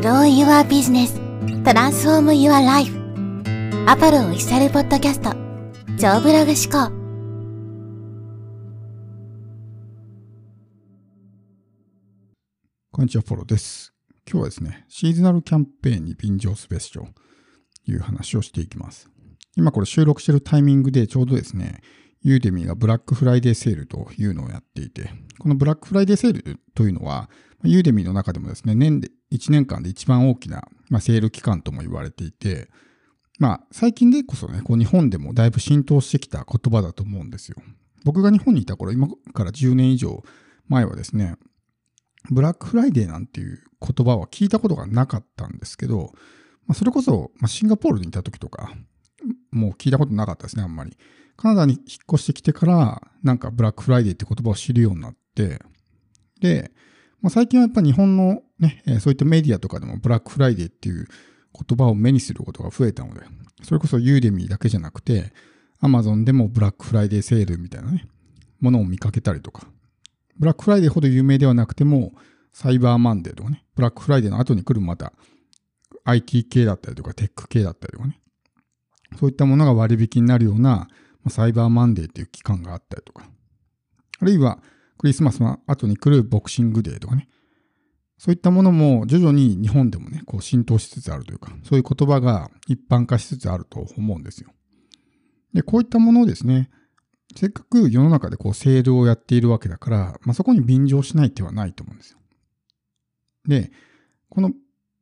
Grow Your Business Transform Your Life アポロオフィシャルポッドキャスト超ブログ思考こんにちは、フォローです。今日はですね、シーズナルキャンペーンに便乗すべしという話をしていきます。今これ収録しているタイミングでちょうどですね、ユーデミーがブラックフライデーセールというのをやっていて、このブラックフライデーセールというのは、 Udemy の中でもですね、年で、1年間で一番大きな、まあ、セール期間とも言われていて、まあ、最近でこそね、こう日本でもだいぶ浸透してきた言葉だと思うんですよ。僕が日本にいた頃、今から10年以上前はですね、ブラックフライデーなんていう言葉は聞いたことがなかったんですけど、まあ、それこそ、まあ、シンガポールにいた時とか、もう聞いたことなかったですね、あんまり。カナダに引っ越してきてから、なんかブラックフライデーって言葉を知るようになって、で、まあ、最近はやっぱ日本のね、そういったメディアとかでもブラックフライデーっていう言葉を目にすることが増えたので、それこそ Udemy だけじゃなくて、アマゾンでもブラックフライデーセールみたいなね、ものを見かけたりとか、ブラックフライデーほど有名ではなくても、サイバーマンデーとかね、ブラックフライデーの後に来るまた IT 系だったりとかテック系だったりとかね、そういったものが割引になるような、サイバーマンデーっていう期間があったりとか、あるいはクリスマスの後に来るボクシングデーとかね、そういったものも徐々に日本でもね、こう浸透しつつあるというか、そういう言葉が一般化しつつあると思うんですよ。で、こういったものをですね、せっかく世の中でこうセールをやっているわけだから、まあ、そこに便乗しない手はないと思うんですよ。で、この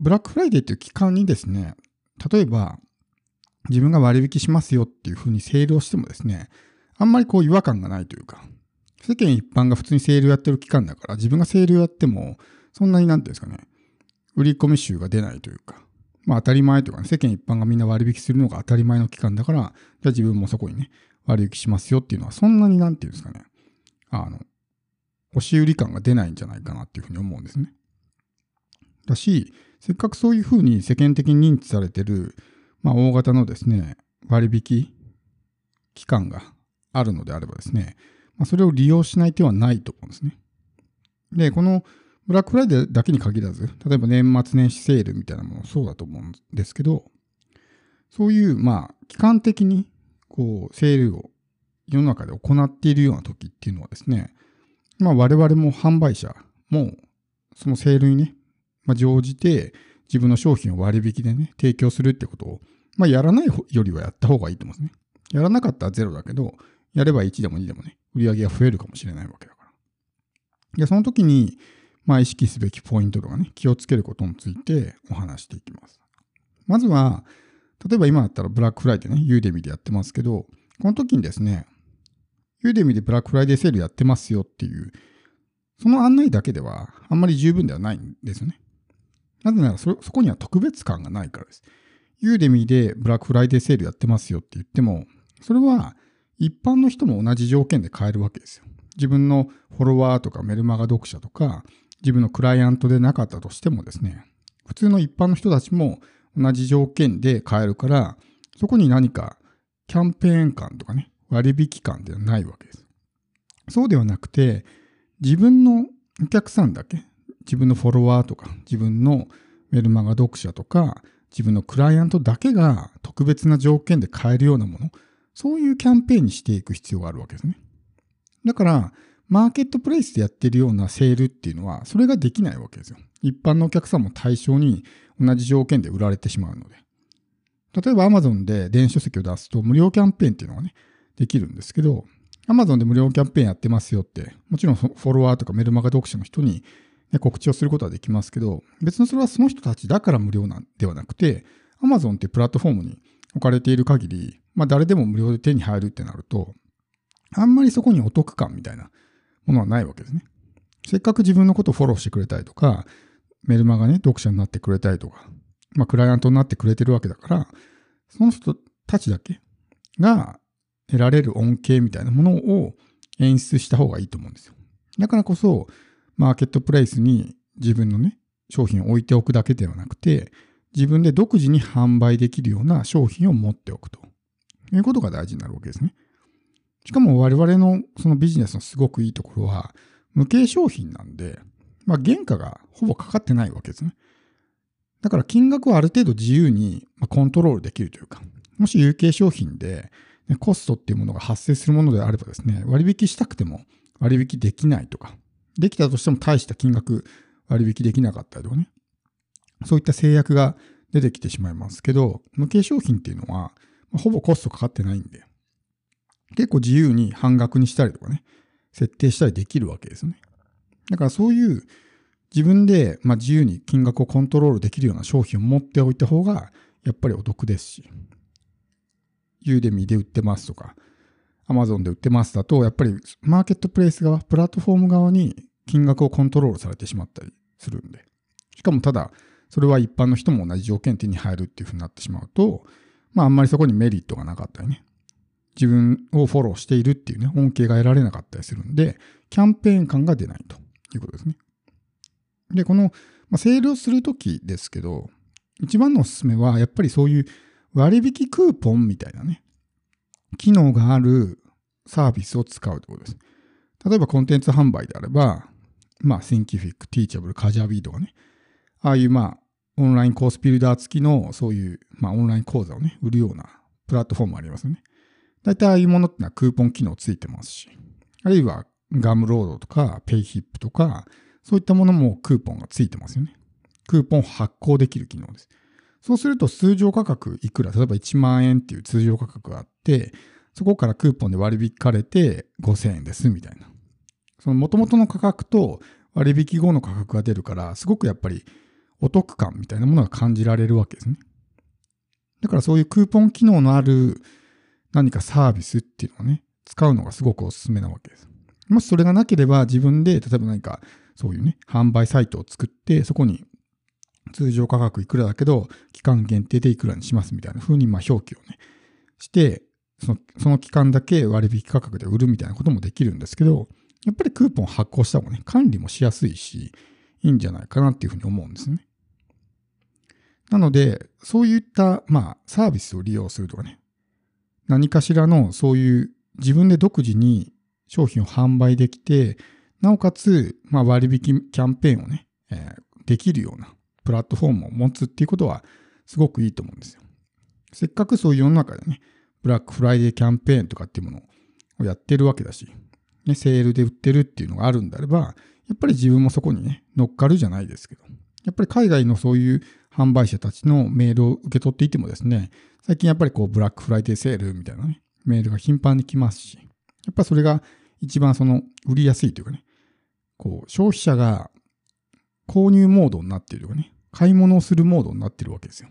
ブラックフライデーという期間にですね、例えば自分が割引しますよっていうふうにセールをしてもですね、あんまりこう違和感がないというか、世間一般が普通にセールやってる期間だから、自分がセールやっても、そんなになんていうんですかね、売り込み収が出ないというか、まあ当たり前というかね、世間一般がみんな割引するのが当たり前の期間だから、じゃあ自分もそこにね、割引しますよっていうのは、そんなになんていうんですかね、あの、押し売り感が出ないんじゃないかなっていうふうに思うんですね。だし、せっかくそういうふうに世間的に認知されてる、まあ大型のですね、割引期間があるのであればですね、まあ、それを利用しない手はないと思うんですね。で、このブラックフライデーだけに限らず、例えば年末年始セールみたいなものそうだと思うんですけど、そういう、まあ、期間的に、こう、セールを世の中で行っているような時っていうのはですね、まあ、我々も販売者も、そのセールにね、まあ、乗じて自分の商品を割引でね、提供するってことを、まあ、やらないよりはやった方がいいと思うんですね。やらなかったらゼロだけど、やれば1でも2でもね、売り上げが増えるかもしれないわけだから。で、その時に、まあ意識すべきポイントとかね、気をつけることについてお話していきます。まずは、例えば今だったらブラックフライデーね、 Udemy でやってますけど、この時にですね、 Udemy でブラックフライデーセールやってますよっていう、その案内だけではあんまり十分ではないんですよね。なぜならそ、そこには特別感がないからです。 Udemy でブラックフライデーセールやってますよって言っても、それは一般の人も同じ条件で買えるわけですよ。自分のフォロワーとかメルマガ読者とか、自分のクライアントでなかったとしてもですね、普通の一般の人たちも同じ条件で買えるから、そこに何かキャンペーン感とかね、割引感ではないわけです。そうではなくて、自分のお客さんだけ、自分のフォロワーとか、自分のメルマガ読者とか、自分のクライアントだけが特別な条件で買えるようなもの、そういうキャンペーンにしていく必要があるわけですね。だから、マーケットプレイスでやってるようなセールっていうのは、それができないわけですよ。一般のお客さんも対象に同じ条件で売られてしまうので。例えば Amazon で電子書籍を出すと無料キャンペーンっていうのがね、できるんですけど、Amazon で無料キャンペーンやってますよって、もちろんフォロワーとかメルマガ読者の人に、ね、告知をすることはできますけど、別にそれはその人たちだから無料なんではなくて、Amazon っていうプラットフォームに置かれている限り、まあ誰でも無料で手に入るってなると、あんまりそこにお得感みたいなものはないわけですね。せっかく自分のことをフォローしてくれたりとか、メルマガね、読者になってくれたりとか、まあクライアントになってくれてるわけだから、その人たちだけが得られる恩恵みたいなものを演出した方がいいと思うんですよ。だからこそ、マーケットプレイスに自分のね、商品を置いておくだけではなくて、自分で独自に販売できるような商品を持っておくということが大事になるわけですね。しかも我々のそのビジネスのすごくいいところは、無形商品なんで、まあ原価がほぼかかってないわけですね。だから金額をある程度自由にコントロールできるというか、もし有形商品でコストっていうものが発生するものであればですね、割引したくても割引できないとか、できたとしても大した金額割引できなかったりとかね、そういった制約が出てきてしまいますけど、無形商品っていうのは、ほぼコストかかってないんで、結構自由に半額にしたりとかね、設定したりできるわけですね。だからそういう自分でま自由に金額をコントロールできるような商品を持っておいた方がやっぱりお得ですし、ユーデミで売ってますとか、アマゾンで売ってますだと、やっぱりマーケットプレイス側、プラットフォーム側に金額をコントロールされてしまったりするんで。しかもただ、それは一般の人も同じ条件手に入るっていうふうになってしまうと、まああんまりそこにメリットがなかったりね。自分をフォローしているっていうね、恩恵が得られなかったりするんで、キャンペーン感が出ないということですね。で、この、まあ、セールをするときですけど、一番のおすすめは、やっぱりそういう割引クーポンみたいなね、機能があるサービスを使うということです。例えばコンテンツ販売であれば、まあ、シンキフィック、ティーチャブル、カジャビーとかね、ああいうまあ、オンラインコースビルダー付きのそういう、まあ、オンライン講座をね、売るようなプラットフォームありますよね。大体ああいうものってのはクーポン機能ついてますし、あるいはガムロードとかペイヒップとか、そういったものもクーポンがついてますよね。クーポン発行できる機能です。そうすると通常価格いくら、例えば1万円っていう通常価格があって、そこからクーポンで割引かれて5000円ですみたいな。その元々の価格と割引後の価格が出るから、すごくやっぱりお得感みたいなものが感じられるわけですね。だからそういうクーポン機能のある何かサービスっていうのをね、使うのがすごくおすすめなわけです。もしそれがなければ自分で、例えば何かそういうね、販売サイトを作って、そこに通常価格いくらだけど、期間限定でいくらにしますみたいな風にまあ表記をね、して、そのその期間だけ割引価格で売るみたいなこともできるんですけど、やっぱりクーポン発行した方がね、管理もしやすいし、いいんじゃないかなっていうふうに思うんですね。なので、そういった、まあ、サービスを利用するとかね、何かしらのそういう自分で独自に商品を販売できて、なおかつ、まあ、割引キャンペーンをね、えー、できるようなプラットフォームを持つっていうことはすごくいいと思うんですよ。せっかくそういう世の中でね、ブラックフライデーキャンペーンとかっていうものをやってるわけだし、ね、セールで売ってるっていうのがあるんであれば、やっぱり自分もそこにね、乗っかるじゃないですけど、やっぱり海外のそういう販売者たちのメールを受け取っていてもですね、最近やっぱりこうブラックフライデーセールみたいなね、メールが頻繁に来ますし、やっぱそれが一番その売りやすいというかね、こう消費者が購入モードになっているとかね、買い物をするモードになっているわけですよ。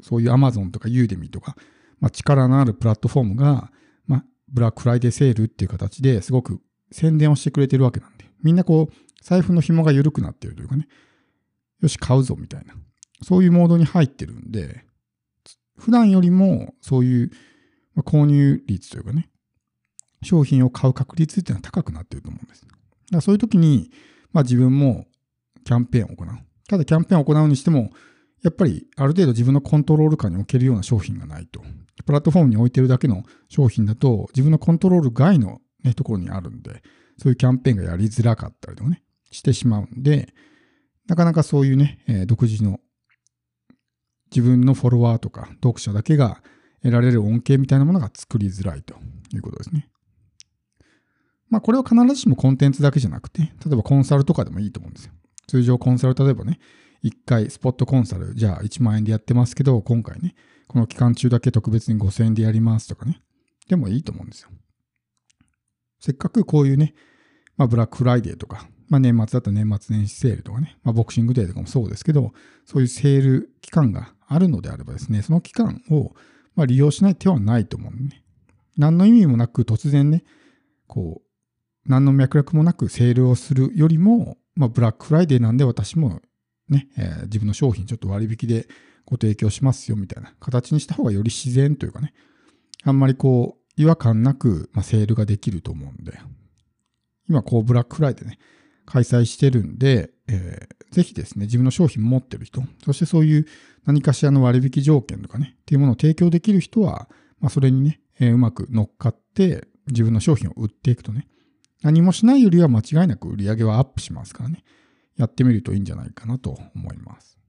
そういう Amazon とか Udemy とか、まあ、力のあるプラットフォームが、まあ、ブラックフライデーセールっていう形ですごく宣伝をしてくれてるわけなんで、みんなこう、財布の紐が緩くなっているというかね、よし、買うぞみたいな、そういうモードに入ってるんで、普段よりもそういう購入率というかね、商品を買う確率っていうのは高くなってると思うんです。だからそういう時に、まあ自分もキャンペーンを行う。ただキャンペーンを行うにしても、やっぱりある程度自分のコントロール下に置けるような商品がないと。プラットフォームに置いてるだけの商品だと、自分のコントロール外の、ね、ところにあるんで、そういうキャンペーンがやりづらかったりとかね、してしまうんで、なかなかそういうね、えー、独自の自分のフォロワーとか読者だけが得られる恩恵みたいなものが作りづらいということですね。まあこれは必ずしもコンテンツだけじゃなくて、例えばコンサルとかでもいいと思うんですよ。通常コンサル、例えばね、1回スポットコンサル、じゃあ1万円でやってますけど、今回ね、この期間中だけ特別に5000円でやりますとかね、でもいいと思うんですよ。せっかくこういうね、まあブラックフライデーとか、まあ年末だったら年末年始セールとかね、まあボクシングデーとかもそうですけど、そういうセール期間があるのであればですね、その期間をまあ利用しない手はないと思うんでね。何の意味もなく突然ね、こう、何の脈絡もなくセールをするよりも、まあ、ブラックフライデーなんで私もね、えー、自分の商品ちょっと割引でご提供しますよみたいな形にした方がより自然というかね、あんまりこう、違和感なく、まあ、セールができると思うんで、今こう、ブラックフライデーね、開催してるんで、えー、ぜひですね、自分の商品持ってる人、そしてそういう何かしらの割引条件とかね、っていうものを提供できる人は、まあ、それにね、えー、うまく乗っかって自分の商品を売っていくとね、何もしないよりは間違いなく売り上げはアップしますからね。やってみるといいんじゃないかなと思います。